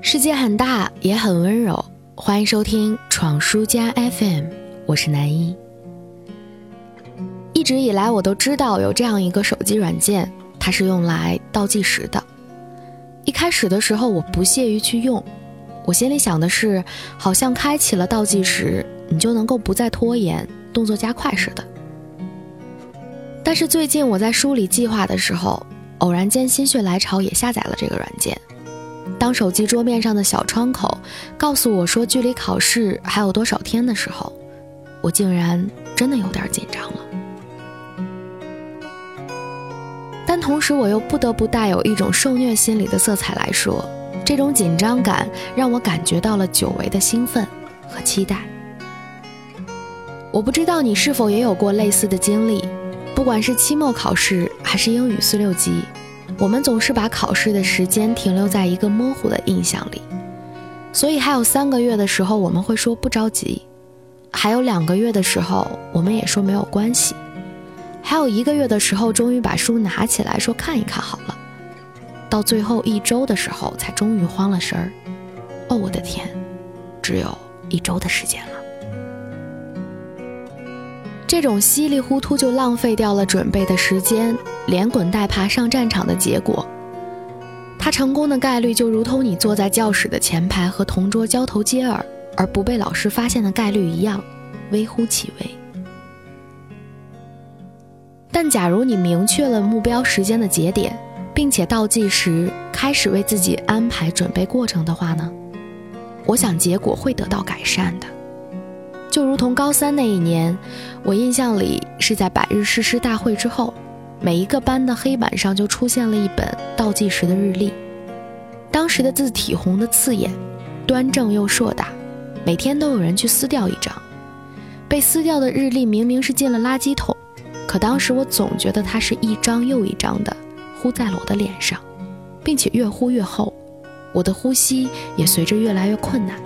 世界很大，也很温柔。欢迎收听闯书家 FM，我是南一。一直以来，我都知道有这样一个手机软件，它是用来倒计时的。一开始的时候，我不屑于去用，我心里想的是，好像开启了倒计时，你就能够不再拖延，动作加快似的。但是最近我在梳理计划的时候，偶然间心血来潮，也下载了这个软件。当手机桌面上的小窗口告诉我说距离考试还有多少天的时候，我竟然真的有点紧张了。但同时，我又不得不带有一种受虐心理的色彩来说，这种紧张感让我感觉到了久违的兴奋和期待。我不知道你是否也有过类似的经历，不管是期末考试还是英语四六级。我们总是把考试的时间停留在一个模糊的印象里，所以还有三个月的时候，我们会说不着急；还有两个月的时候，我们也说没有关系；还有一个月的时候，终于把书拿起来说看一看好了；到最后一周的时候，才终于慌了神儿。哦，我的天，只有一周的时间了！这种稀里糊涂就浪费掉了准备的时间。连滚带爬上战场的结果，他成功的概率就如同你坐在教室的前排和同桌交头接耳而不被老师发现的概率一样，微乎其微。但假如你明确了目标时间的节点，并且倒计时开始为自己安排准备过程的话呢？我想结果会得到改善的。就如同高三那一年，我印象里是在百日誓师大会之后。每一个班的黑板上就出现了一本倒计时的日历，当时的字体红的刺眼，端正又硕大，每天都有人去撕掉一张。被撕掉的日历明明是进了垃圾桶，可当时我总觉得它是一张又一张的糊在了我的脸上，并且越糊越厚，我的呼吸也随着越来越困难。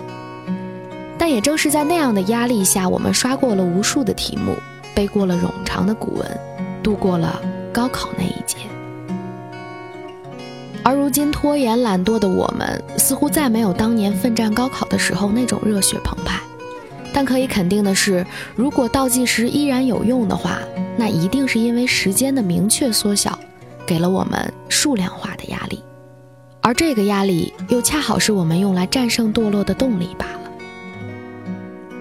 但也正是在那样的压力下，我们刷过了无数的题目，背过了冗长的古文，度过了。高考那一节，而如今拖延懒惰的我们，似乎再没有当年奋战高考的时候那种热血澎湃。但可以肯定的是，如果倒计时依然有用的话，那一定是因为时间的明确缩小，给了我们数量化的压力，而这个压力又恰好是我们用来战胜堕落的动力罢了。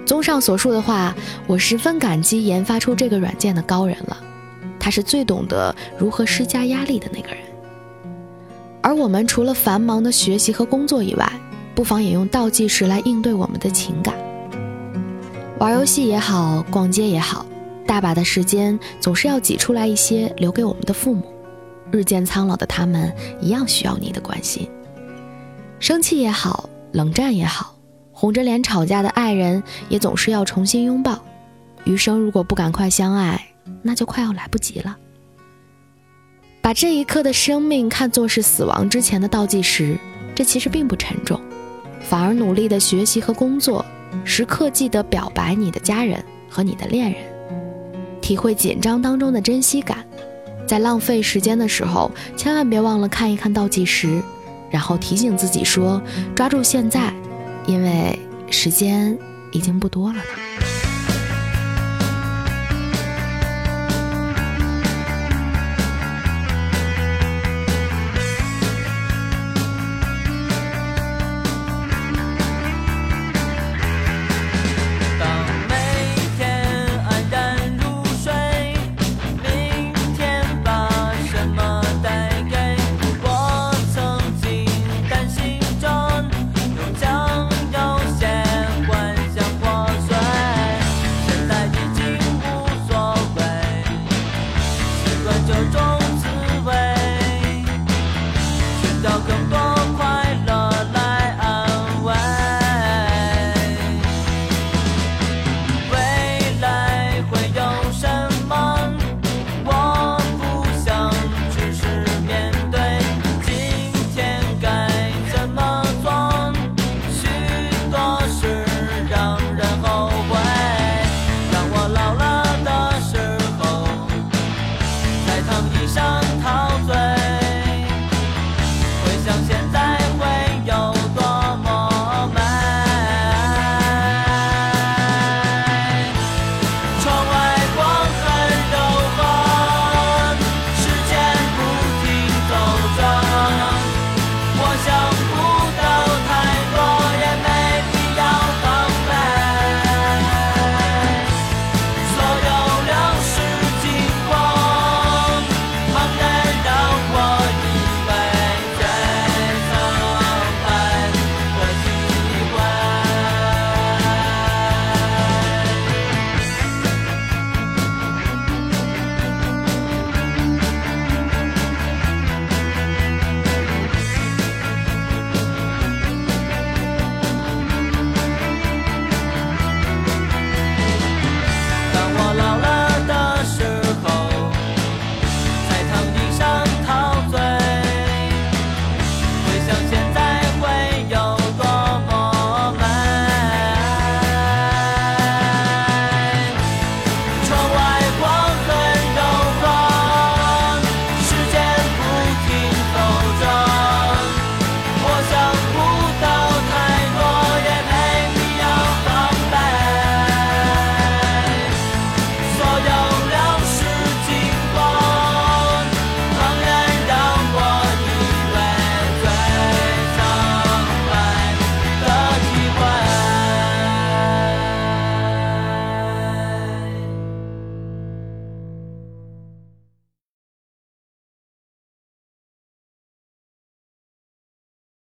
综上所述的话，我十分感激研发出这个软件的高人了。他是最懂得如何施加压力的那个人，而我们除了繁忙的学习和工作以外，不妨也用倒计时来应对我们的情感。玩游戏也好，逛街也好，大把的时间总是要挤出来一些留给我们的父母，日渐苍老的他们一样需要你的关心。生气也好，冷战也好，红着脸吵架的爱人也总是要重新拥抱。余生如果不赶快相爱。那就快要来不及了。把这一刻的生命看作是死亡之前的倒计时，这其实并不沉重，反而努力的学习和工作，时刻记得表白你的家人和你的恋人，体会紧张当中的珍惜感，在浪费时间的时候，千万别忘了看一看倒计时，然后提醒自己说：抓住现在，因为时间已经不多了呢。